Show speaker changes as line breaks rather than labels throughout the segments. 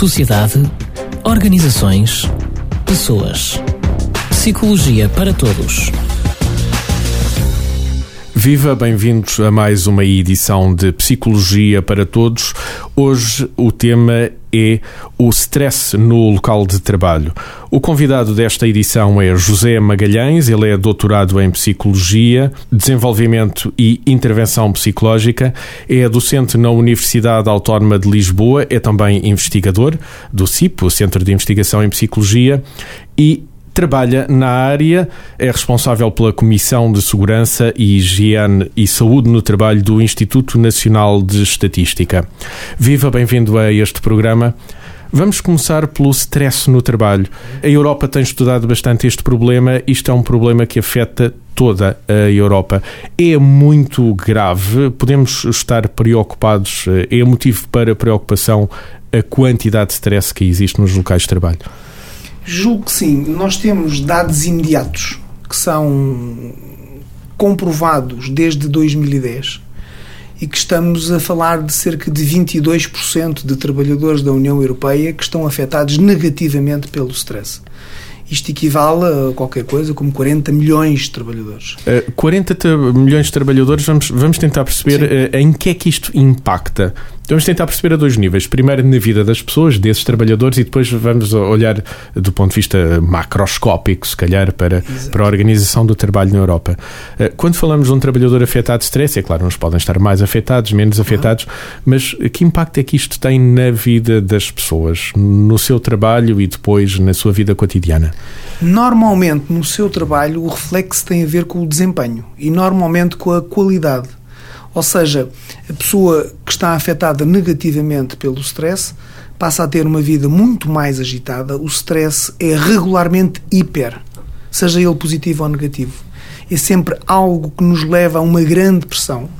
sociedade, organizações, pessoas. Psicologia para todos.
Viva, bem-vindos a mais uma edição de Psicologia para Todos. Hoje o tema é o stress no local de trabalho. O convidado desta edição é José Magalhães, ele é doutorado em Psicologia, Desenvolvimento e Intervenção Psicológica, é docente na Universidade Autónoma de Lisboa, é também investigador do CIP, o Centro de Investigação em Psicologia, e trabalha na área, é responsável pela Comissão de Segurança e Higiene e Saúde no Trabalho do Instituto Nacional de Estatística. Viva, bem-vindo a este programa. Vamos começar pelo stress no trabalho. A Europa tem estudado bastante este problema. Isto é um problema que afeta toda a Europa. É muito grave. Podemos estar preocupados. É motivo para preocupação a quantidade de stress que existe nos locais de trabalho.
Julgo que sim. Nós temos dados imediatos que são comprovados desde 2010 e que estamos a falar de cerca de 22% de trabalhadores da União Europeia que estão afetados negativamente pelo stress. Isto equivale a qualquer coisa como 40 milhões de trabalhadores.
Uh, 40 milhões de trabalhadores, vamos, vamos tentar perceber uh, em que é que isto impacta. Vamos tentar perceber a dois níveis. Primeiro, na vida das pessoas, desses trabalhadores, e depois vamos olhar do ponto de vista macroscópico, se calhar, para, para a organização do trabalho na Europa. Uh, quando falamos de um trabalhador afetado de stress, é claro, uns podem estar mais afetados, menos afetados, mas que impacto é que isto tem na vida das pessoas, no seu trabalho e depois na sua vida cotidiana?
Normalmente, no seu trabalho, o reflexo tem a ver com o desempenho e normalmente com a qualidade. Ou seja, a pessoa está afetada negativamente pelo stress passa a ter uma vida muito mais agitada. O stress é regularmente hiper, seja ele positivo ou negativo. É sempre algo que nos leva a uma grande pressão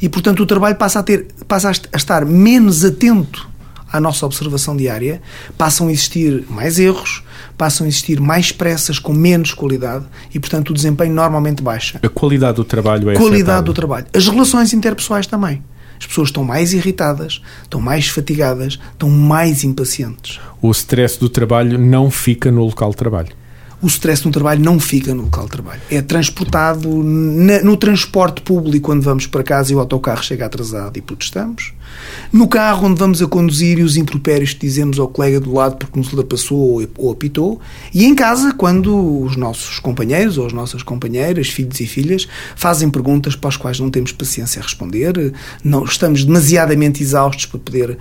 e, portanto, o trabalho passa a, ter, passa a estar menos atento à nossa observação diária, passam a existir mais erros, passam a existir mais pressas com menos qualidade e, portanto, o desempenho normalmente baixa.
A qualidade do trabalho é
Qualidade
afetada.
do trabalho. As relações interpessoais também. As pessoas estão mais irritadas, estão mais fatigadas, estão mais impacientes.
O stress do trabalho não fica no local de trabalho
o stress no trabalho não fica no local de trabalho. É transportado no transporte público quando vamos para casa e o autocarro chega atrasado e protestamos. No carro onde vamos a conduzir e os impropérios que dizemos ao colega do lado porque nos ultrapassou ou apitou. E em casa quando os nossos companheiros ou as nossas companheiras, filhos e filhas, fazem perguntas para as quais não temos paciência a responder. Não, estamos demasiadamente exaustos para poder uh,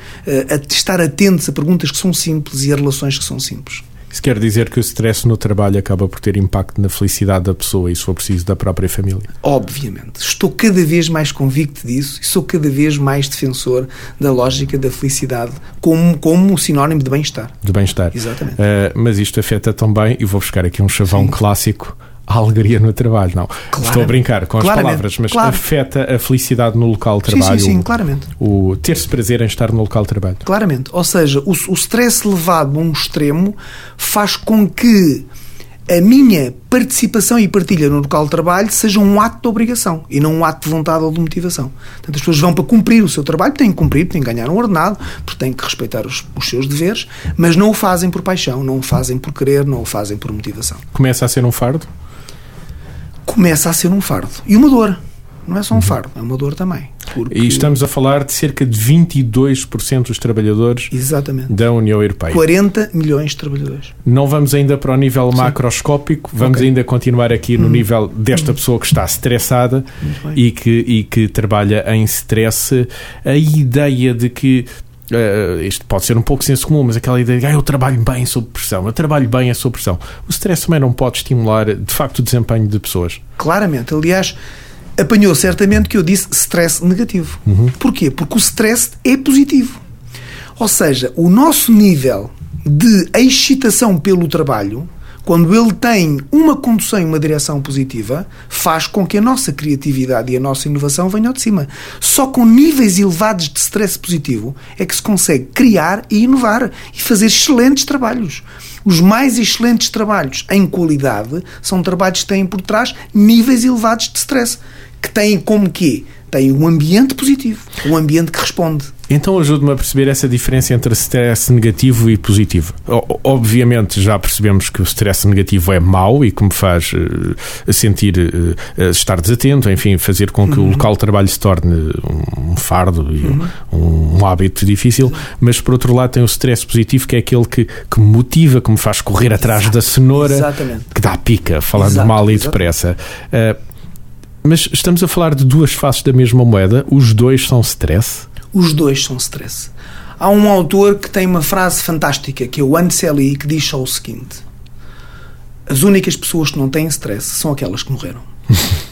estar atentos a perguntas que são simples e a relações que são simples.
Isso quer dizer que o stress no trabalho acaba por ter impacto na felicidade da pessoa e, se for preciso, da própria família?
Obviamente. Estou cada vez mais convicto disso e sou cada vez mais defensor da lógica da felicidade como, como um sinónimo de bem-estar.
De bem-estar.
Exatamente.
Uh, mas isto afeta também, e vou buscar aqui um chavão Sim. clássico, a alegria no trabalho. Não, claro. estou a brincar com as palavras, mas claro. afeta a felicidade no local de trabalho.
Sim, sim, sim claramente.
O ter-se prazer em estar no local de trabalho.
Claramente. Ou seja, o, o stress levado a um extremo faz com que a minha participação e partilha no local de trabalho seja um ato de obrigação e não um ato de vontade ou de motivação. Portanto, as pessoas vão para cumprir o seu trabalho, têm que cumprir, têm que ganhar um ordenado, porque têm que respeitar os, os seus deveres, mas não o fazem por paixão, não o fazem por querer, não o fazem por motivação.
Começa a ser um fardo?
Começa a ser um fardo. E uma dor. Não é só um fardo, é uma dor também.
Porque... E estamos a falar de cerca de 22% dos trabalhadores
Exatamente.
da União Europeia.
40 milhões de trabalhadores.
Não vamos ainda para o nível Sim. macroscópico, vamos okay. ainda continuar aqui no hum. nível desta hum. pessoa que está estressada e que, e que trabalha em stress. A ideia de que Uh, isto pode ser um pouco senso comum, mas aquela ideia de ah, eu trabalho bem sob pressão, eu trabalho bem sob pressão. O stress também não pode estimular, de facto, o desempenho de pessoas.
Claramente. Aliás, apanhou certamente que eu disse stress negativo. Uhum. Porquê? Porque o stress é positivo. Ou seja, o nosso nível de excitação pelo trabalho quando ele tem uma condução e uma direção positiva, faz com que a nossa criatividade e a nossa inovação venham de cima. Só com níveis elevados de stress positivo é que se consegue criar e inovar e fazer excelentes trabalhos. Os mais excelentes trabalhos em qualidade são trabalhos que têm por trás níveis elevados de stress, que têm como quê? Tem um ambiente positivo, um ambiente que responde.
Então ajude-me a perceber essa diferença entre stress negativo e positivo. Obviamente já percebemos que o stress negativo é mau e que me faz uh, sentir uh, estar desatento, enfim, fazer com que uhum. o local de trabalho se torne um fardo e uhum. um, um, hábito difícil, mas por outro lado tem o stress positivo que é aquele que, que me motiva, que me faz correr atrás Exato. da cenoura, Exatamente. que dá pica, falando Exato. mal e depressa. Uh, mas estamos a falar de duas faces da mesma moeda, os dois são stress?
Os dois são stress. Há um autor que tem uma frase fantástica, que é o Anselli, que diz só o seguinte: As únicas pessoas que não têm stress são aquelas que morreram.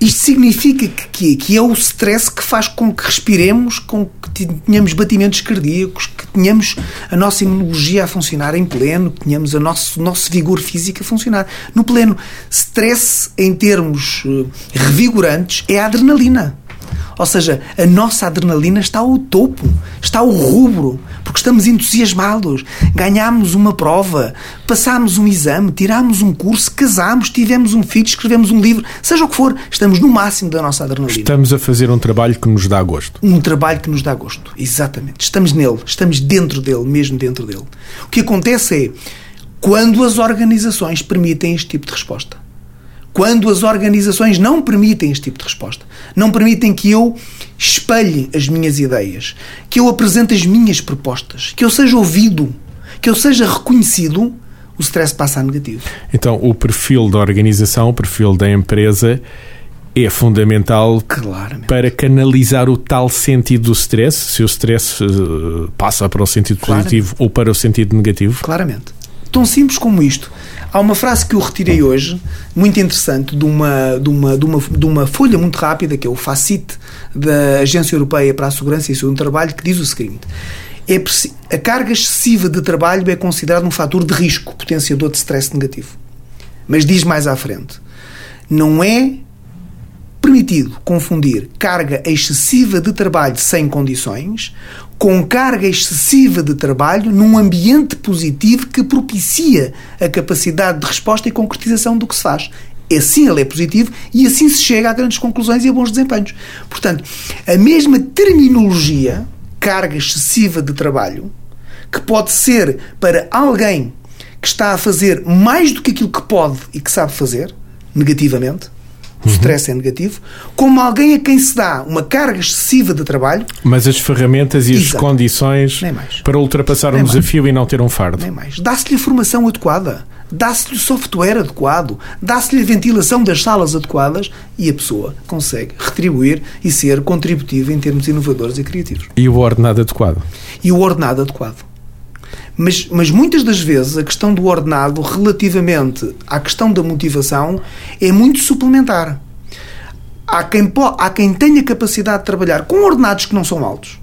Isto significa que, que é o stress que faz com que respiremos, com que tenhamos batimentos cardíacos, que tenhamos a nossa imunologia a funcionar em pleno, que tenhamos o nosso, nosso vigor físico a funcionar no pleno. Stress, em termos eh, revigorantes, é a adrenalina. Ou seja, a nossa adrenalina está ao topo, está ao rubro, porque estamos entusiasmados. Ganhámos uma prova, passámos um exame, tirámos um curso, casámos, tivemos um filho, escrevemos um livro, seja o que for, estamos no máximo da nossa adrenalina.
Estamos a fazer um trabalho que nos dá gosto.
Um trabalho que nos dá gosto, exatamente. Estamos nele, estamos dentro dele, mesmo dentro dele. O que acontece é quando as organizações permitem este tipo de resposta quando as organizações não permitem este tipo de resposta, não permitem que eu espelhe as minhas ideias, que eu apresente as minhas propostas, que eu seja ouvido, que eu seja reconhecido, o stress passa a negativo.
Então, o perfil da organização, o perfil da empresa é fundamental
Claramente.
para canalizar o tal sentido do stress, se o stress uh, passa para o sentido Claramente. positivo ou para o sentido negativo?
Claramente. Tão simples como isto. Há uma frase que eu retirei hoje, muito interessante, de uma, de uma, de uma, de uma folha muito rápida, que é o FACIT, da Agência Europeia para a Segurança e Segurança do Trabalho, que diz o seguinte. É, a carga excessiva de trabalho é considerada um fator de risco potenciador de stress negativo. Mas diz mais à frente: não é permitido confundir carga excessiva de trabalho sem condições com carga excessiva de trabalho num ambiente positivo que propicia a capacidade de resposta e concretização do que se faz. Assim ele é positivo e assim se chega a grandes conclusões e a bons desempenhos. Portanto, a mesma terminologia, carga excessiva de trabalho, que pode ser para alguém que está a fazer mais do que aquilo que pode e que sabe fazer, negativamente, o stress é negativo, como alguém a quem se dá uma carga excessiva de trabalho.
Mas as ferramentas e as Exato. condições para ultrapassar Nem um mais. desafio e não ter um fardo.
Nem mais. Dá-se-lhe a formação adequada, dá-se-lhe o software adequado, dá-se-lhe a ventilação das salas adequadas e a pessoa consegue retribuir e ser contributiva em termos inovadores e criativos.
E o ordenado adequado.
E o ordenado adequado. Mas, mas muitas das vezes a questão do ordenado, relativamente à questão da motivação, é muito suplementar. Há quem, há quem tenha capacidade de trabalhar com ordenados que não são altos,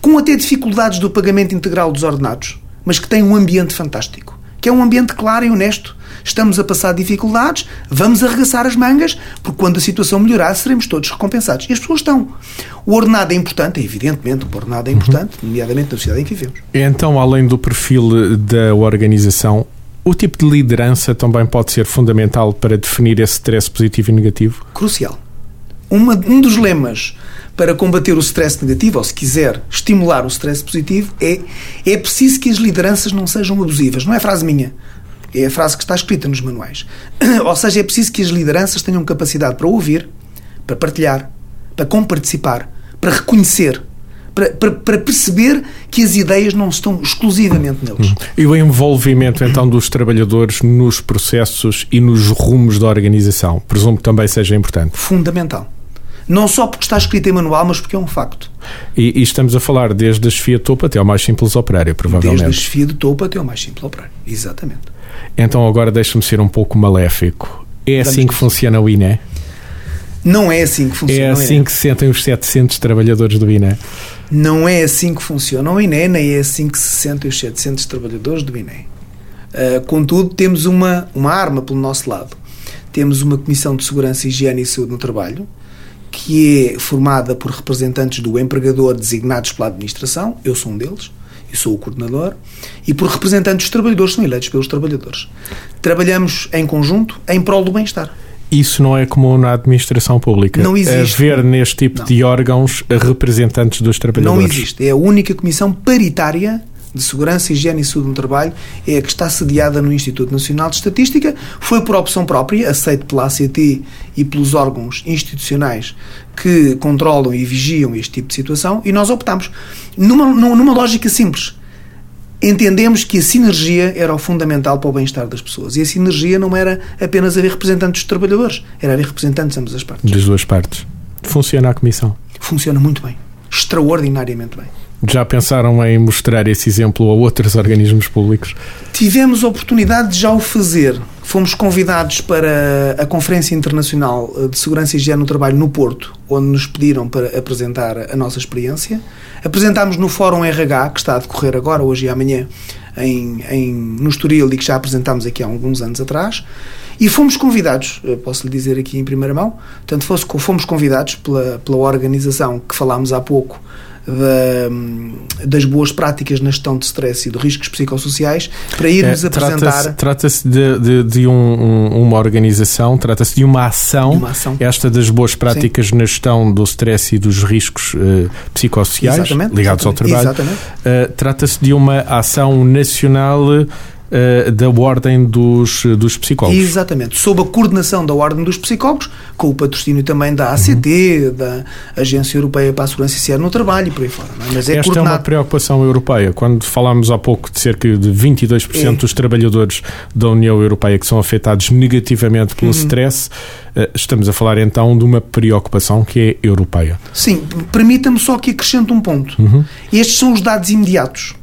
com até dificuldades do pagamento integral dos ordenados, mas que têm um ambiente fantástico que é um ambiente claro e honesto. Estamos a passar dificuldades, vamos arregaçar as mangas, porque quando a situação melhorar, seremos todos recompensados. E as pessoas estão. O ordenado é importante, evidentemente, o ordenado é importante, uhum. nomeadamente na sociedade em que vivemos.
Então, além do perfil da organização, o tipo de liderança também pode ser fundamental para definir esse stress positivo e negativo?
Crucial. Uma, um dos lemas para combater o stress negativo, ou se quiser estimular o stress positivo, é, é preciso que as lideranças não sejam abusivas. Não é frase minha. É a frase que está escrita nos manuais. Ou seja, é preciso que as lideranças tenham capacidade para ouvir, para partilhar, para comparticipar, para reconhecer, para, para, para, perceber que as ideias não estão exclusivamente neles. Hum.
E o envolvimento então dos trabalhadores nos processos e nos rumos da organização, presumo que também seja importante.
Fundamental. Não só porque está escrito em manual, mas porque é um facto.
E, e estamos a falar desde a chefia de topo até ao mais simples operário, provavelmente.
Desde a chefia de topo até ao mais simples operário, exatamente.
Então agora deixa-me ser um pouco maléfico. É assim que funciona o INE?
Não é assim que funciona.
É assim que se sentem os 700 trabalhadores do INE?
Não é assim que funciona o INE, nem é assim que se sentem os 700 trabalhadores do INE. Uh, contudo, temos uma, uma arma pelo nosso lado. Temos uma Comissão de Segurança, Higiene e Saúde no Trabalho, que é formada por representantes do empregador designados pela administração, eu sou um deles, e sou o coordenador, e por representantes dos trabalhadores, são eleitos pelos trabalhadores. Trabalhamos em conjunto em prol do bem-estar.
Isso não é comum na administração pública.
Não existe.
Haver neste tipo
não.
de órgãos representantes dos trabalhadores.
Não existe. É a única comissão paritária de Segurança, Higiene e Saúde no Trabalho é a que está sediada no Instituto Nacional de Estatística. Foi por opção própria, aceito pela ACT e pelos órgãos institucionais que controlam e vigiam este tipo de situação e nós optamos numa, numa lógica simples. Entendemos que a sinergia era o fundamental para o bem-estar das pessoas. E a sinergia não era apenas haver representantes dos trabalhadores, era haver representantes de ambas as partes.
Das duas partes. Funciona a comissão?
Funciona muito bem. Extraordinariamente bem.
Já pensaram em mostrar esse exemplo a outros organismos públicos?
Tivemos oportunidade de já o fazer. Fomos convidados para a Conferência Internacional de Segurança e Higiene no Trabalho no Porto, onde nos pediram para apresentar a nossa experiência. Apresentámos no Fórum RH, que está a decorrer agora, hoje e amanhã, em, em, no Estoril e que já apresentámos aqui há alguns anos atrás. E fomos convidados, posso lhe dizer aqui em primeira mão, portanto, fomos convidados pela, pela organização que falámos há pouco, da, das boas práticas na gestão de stress e de riscos psicossociais para irmos
é,
apresentar.
Trata-se de, de, de um, um, uma organização, trata-se de uma ação,
uma ação,
esta das boas práticas Sim. na gestão do stress e dos riscos uh, psicossociais
exatamente,
ligados
exatamente,
ao trabalho. Uh, trata-se de uma ação nacional uh, da Ordem dos, dos Psicólogos.
Exatamente, sob a coordenação da Ordem dos Psicólogos, com o patrocínio também da ACT, uhum. da Agência Europeia para a Segurança Saúde no Trabalho e por aí fora. É?
Mas é Esta coordenado... é uma preocupação europeia. Quando falámos há pouco de cerca de 22% é. dos trabalhadores da União Europeia que são afetados negativamente pelo uhum. stress, uh, estamos a falar então de uma preocupação que é europeia.
Sim, permita-me só que acrescente um ponto.
Uhum.
Estes são os dados imediatos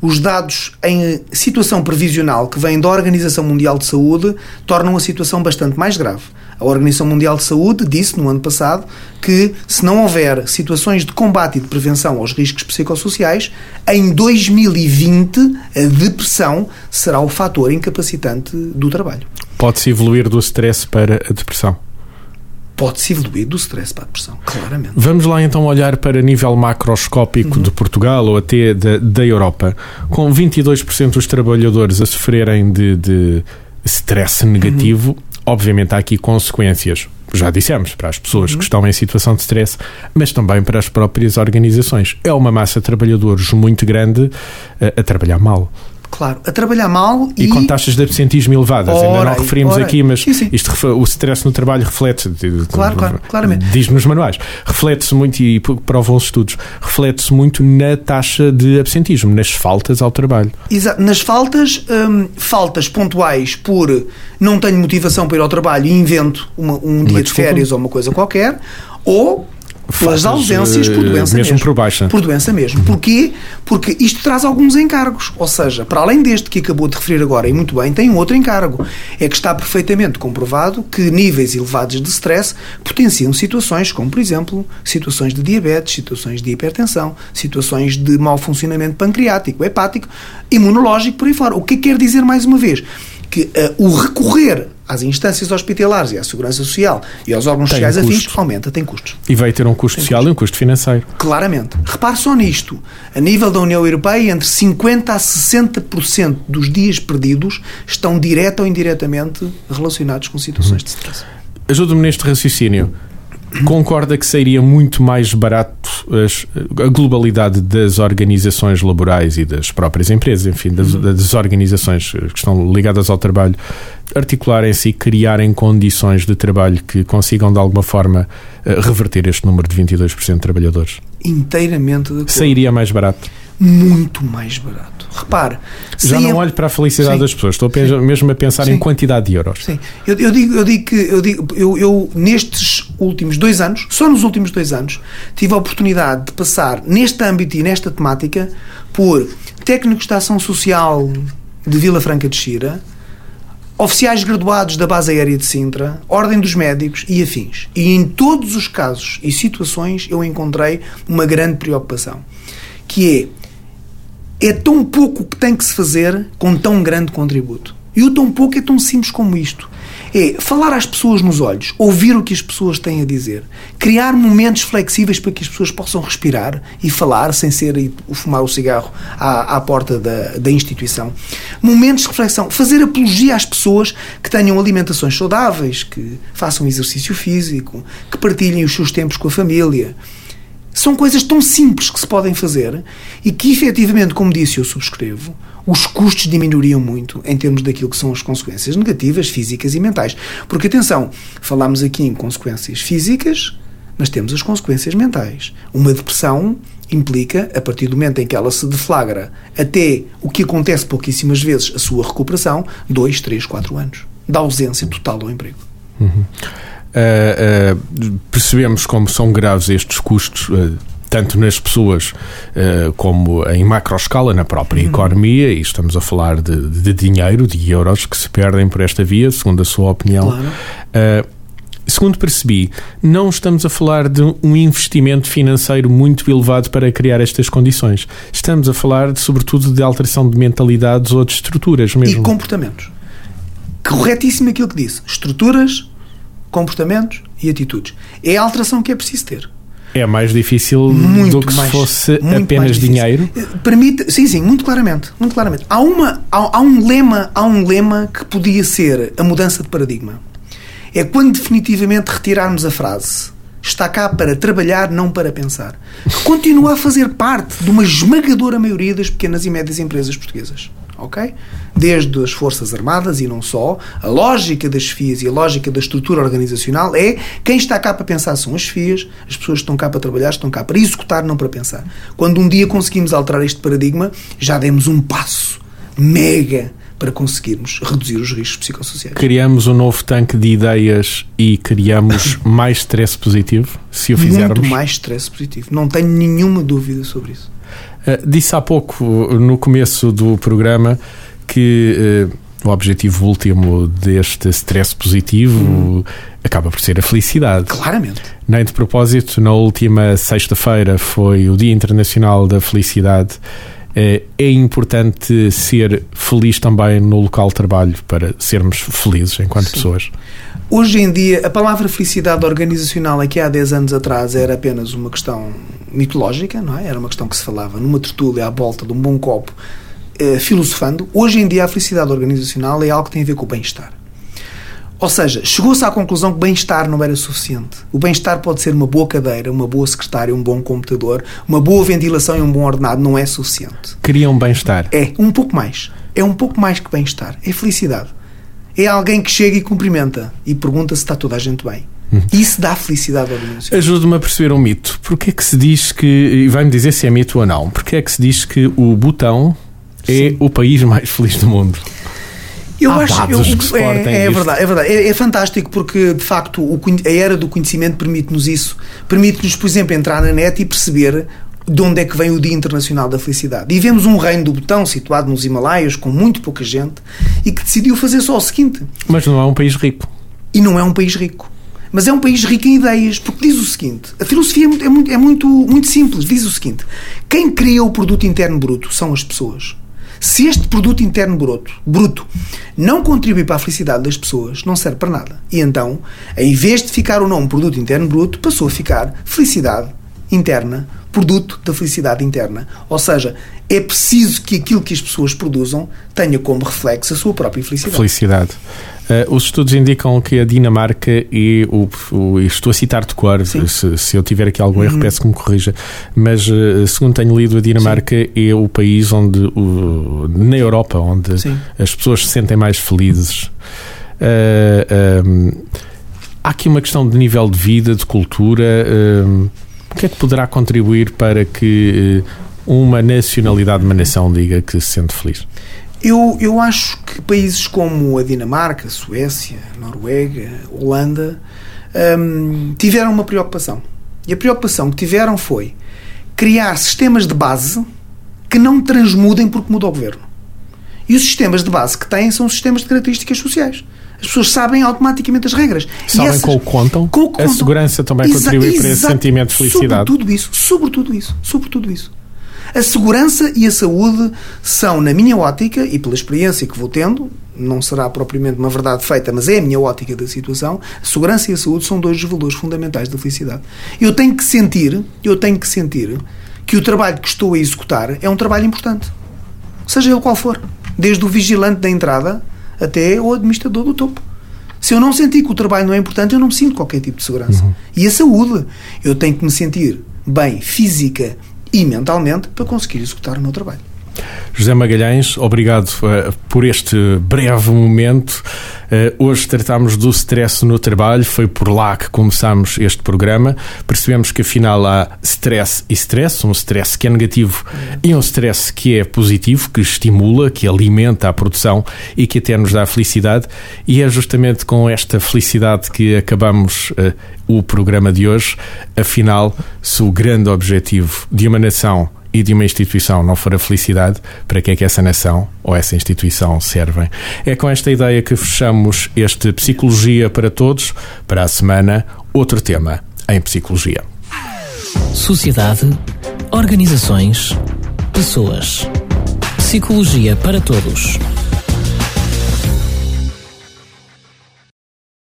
os dados em situação previsional que vêm da Organização Mundial de Saúde tornam a situação bastante mais grave. A Organização Mundial de Saúde disse no ano passado que, se não houver situações de combate e de prevenção aos riscos psicossociais, em 2020 a depressão será o fator incapacitante do trabalho.
Pode-se evoluir do stress para a depressão?
Pode-se evoluir do stress para a depressão, claramente.
Vamos lá então olhar para nível macroscópico uhum. de Portugal ou até da, da Europa. Com 22% dos trabalhadores a sofrerem de, de stress negativo, uhum. obviamente há aqui consequências. Já dissemos, para as pessoas uhum. que estão em situação de stress, mas também para as próprias organizações. É uma massa de trabalhadores muito grande a, a trabalhar mal.
Claro, a trabalhar mal
e, e com taxas de absentismo elevadas. Ora, Ainda não referimos ora. aqui, mas sim, sim. Isto, o stress no trabalho reflete.
Claro, claro, claramente.
Diz nos manuais. Reflete-se muito, e provam os estudos, reflete-se muito na taxa de absentismo, nas faltas ao trabalho.
Exato. Nas faltas, hum, faltas pontuais por não tenho motivação para ir ao trabalho e invento uma, um dia de férias ou uma coisa qualquer, ou pelas ausências por doença
mesmo.
mesmo.
por baixa.
Por doença mesmo. Uhum. Porquê? Porque isto traz alguns encargos. Ou seja, para além deste que acabou de referir agora, e muito bem, tem um outro encargo. É que está perfeitamente comprovado que níveis elevados de stress potenciam situações como, por exemplo, situações de diabetes, situações de hipertensão, situações de mau funcionamento pancreático, hepático, imunológico, por aí fora. O que quer dizer, mais uma vez, que uh, o recorrer às instâncias hospitalares e à segurança social e aos órgãos tem sociais um afins aumenta, tem custos.
E vai ter um custo tem social custo. e um custo financeiro.
Claramente. Repare só nisto. A nível da União Europeia, entre 50% a 60% dos dias perdidos estão direta ou indiretamente relacionados com situações de stress.
Ajuda-me neste raciocínio concorda que seria muito mais barato as, a globalidade das organizações laborais e das próprias empresas, enfim, das, uhum. das organizações que estão ligadas ao trabalho, articularem-se e criarem condições de trabalho que consigam, de alguma forma, eh, reverter este número de 22% de trabalhadores?
Inteiramente de acordo.
Sairia mais barato?
Muito mais barato. Repare.
Já não olho para a felicidade Sim. das pessoas, estou Sim. mesmo a pensar Sim. em quantidade de euros.
Sim. Eu, eu, digo, eu digo que eu, digo, eu, eu, nestes últimos dois anos, só nos últimos dois anos, tive a oportunidade de passar neste âmbito e nesta temática por técnicos de ação social de Vila Franca de Xira, oficiais graduados da base aérea de Sintra, Ordem dos Médicos e afins. E em todos os casos e situações eu encontrei uma grande preocupação, que é é tão pouco que tem que se fazer com tão grande contributo. E o tão pouco é tão simples como isto. É falar às pessoas nos olhos, ouvir o que as pessoas têm a dizer, criar momentos flexíveis para que as pessoas possam respirar e falar sem ser e fumar o cigarro à, à porta da, da instituição. Momentos de reflexão, fazer apologia às pessoas que tenham alimentações saudáveis, que façam exercício físico, que partilhem os seus tempos com a família. São coisas tão simples que se podem fazer e que, efetivamente, como disse, eu subscrevo, os custos diminuiriam muito em termos daquilo que são as consequências negativas, físicas e mentais. Porque, atenção, falámos aqui em consequências físicas, mas temos as consequências mentais. Uma depressão implica, a partir do momento em que ela se deflagra, até o que acontece pouquíssimas vezes, a sua recuperação, dois, três, quatro anos. Da ausência total do emprego.
Uhum. Uh, uh, percebemos como são graves estes custos, uh, tanto nas pessoas como em macroescala, na própria uhum. economia, e estamos a falar de, de, dinheiro, de euros que se perdem por esta via, segundo a sua opinião. Claro. Segundo percebi, não estamos a falar de um investimento financeiro muito elevado para criar estas condições. Estamos a falar, de, sobretudo, de alteração de mentalidades ou de estruturas mesmo.
E comportamentos. Corretíssimo aquilo que disse. Estruturas, comportamentos e atitudes. É a alteração que é preciso ter.
É mais difícil muito do que mais, se fosse apenas dinheiro?
Eh, permite, sim, sim, muito claramente, muito claramente. Há, uma, há, há, um lema, há um lema que podia ser a mudança de paradigma. É quando definitivamente retirarmos a frase está cá para trabalhar, não para pensar. Que continua a fazer parte de uma esmagadora maioria das pequenas e médias empresas portuguesas ok? Desde as Forças Armadas e não só, a lógica das FIAs e a lógica da estrutura organizacional é quem está cá para pensar são as FIAs, as pessoas que estão cá para trabalhar estão cá para executar, não para pensar. Quando um dia conseguimos alterar este paradigma, já demos um passo mega para conseguirmos reduzir os riscos psicossociais.
Criamos um novo tanque de ideias e criamos mais stress positivo, se o fizermos?
Muito mais stress positivo. Não tenho nenhuma dúvida sobre isso.
Uh, disse há pouco, no começo do programa, que uh, o objetivo último deste stress positivo hum. acaba por ser a felicidade.
Claramente.
Nem de propósito, na última sexta-feira foi o Dia Internacional da Felicidade. Uh, é importante ser feliz também no local de trabalho para sermos felizes enquanto Sim. pessoas.
Hoje em dia, a palavra felicidade organizacional, aqui há 10 anos atrás, era apenas uma questão mitológica, não é? Era uma questão que se falava numa tertúlia à volta de um bom copo, eh, filosofando. Hoje em dia, a felicidade organizacional é algo que tem a ver com o bem-estar. Ou seja, chegou-se à conclusão que bem-estar não era suficiente. O bem-estar pode ser uma boa cadeira, uma boa secretária, um bom computador, uma boa ventilação e um bom ordenado, não é suficiente.
Queriam bem-estar?
É, um pouco mais. É um pouco mais que bem-estar. É felicidade é alguém que chega e cumprimenta e pergunta se está toda a gente bem. Hum. Isso dá felicidade ao negócio.
Ajude-me a perceber um mito. Porquê é que se diz que, e vai-me dizer se é mito ou não, porquê é que se diz que o Butão é Sim. o país mais feliz do mundo?
Eu Há acho eu, é, é verdade, é verdade. É, é, fantástico porque, de facto, o, a era do conhecimento permite-nos isso. Permite-nos, por exemplo, entrar na net e perceber de onde é que vem o Dia Internacional da Felicidade. E vemos um reino do botão situado nos Himalaias, com muito pouca gente, e que decidiu fazer só o seguinte.
Mas não é um país rico.
E não é um país rico. Mas é um país rico em ideias, porque diz o seguinte: a filosofia é muito, é muito, é muito, muito simples. Diz o seguinte: quem cria o produto interno bruto são as pessoas. Se este produto interno bruto, bruto não contribui para a felicidade das pessoas, não serve para nada. E então, em vez de ficar o nome produto interno bruto, passou a ficar felicidade interna produto da felicidade interna. Ou seja, é preciso que aquilo que as pessoas produzam tenha como reflexo a sua própria felicidade.
Felicidade. Uh, os estudos indicam que a Dinamarca e o, o estou a citar de cor, se, se, eu tiver aqui algum erro, uhum. peço que me corrija, mas uh, segundo tenho lido, a Dinamarca Sim. é o país onde, o, na Europa, onde Sim. as pessoas se sentem mais felizes. Uh, um, há aqui uma questão de nível de vida, de cultura. O que é que poderá contribuir para que eh, uma nacionalidade de uma nação diga que se sente feliz?
Eu, eu acho que países como a Dinamarca, Suécia, Noruega, Holanda hum, tiveram uma preocupação. E a preocupação que tiveram foi criar sistemas de base que não transmudem porque muda o governo. E os sistemas de base que têm são sistemas de características sociais. As pessoas sabem automaticamente as regras.
Sabem essas, com o contam. Com o contam. A segurança também Exa contribui para esse sentimento de felicidade.
Sobre tudo isso. Sobre tudo isso. Sobre tudo isso. A segurança e a saúde são, na minha ótica, e pela experiência que vou tendo, não será propriamente uma verdade feita, mas é a minha ótica da situação, a segurança e a saúde são dois dos valores fundamentais da felicidade. Eu tenho que sentir, eu tenho que sentir que o trabalho que estou a executar é um trabalho importante. Seja ele qual for. Desde o vigilante da entrada até o administrador do topo. Se eu não sentir que o trabalho não é importante, eu não me sinto qualquer tipo de segurança. Uhum. E a saúde, eu tenho que me sentir bem física e mentalmente para conseguir executar o meu trabalho.
José Magalhães, obrigado uh, por este breve momento. Uh, hoje tratámos do stress no trabalho, foi por lá que começámos este programa. Percebemos que afinal há stress e stress, um stress que é negativo e um stress que é positivo, que estimula, que alimenta a produção e que até nos dá felicidade. E é justamente com esta felicidade que acabamos uh, o programa de hoje. Afinal, se o grande objetivo de uma nação e de uma instituição não for a felicidade, para que é que essa nação ou essa instituição servem? É com esta ideia que fechamos este Psicologia para Todos. Para a semana, outro tema em Psicologia.
Sociedade, organizações, pessoas. Psicologia para Todos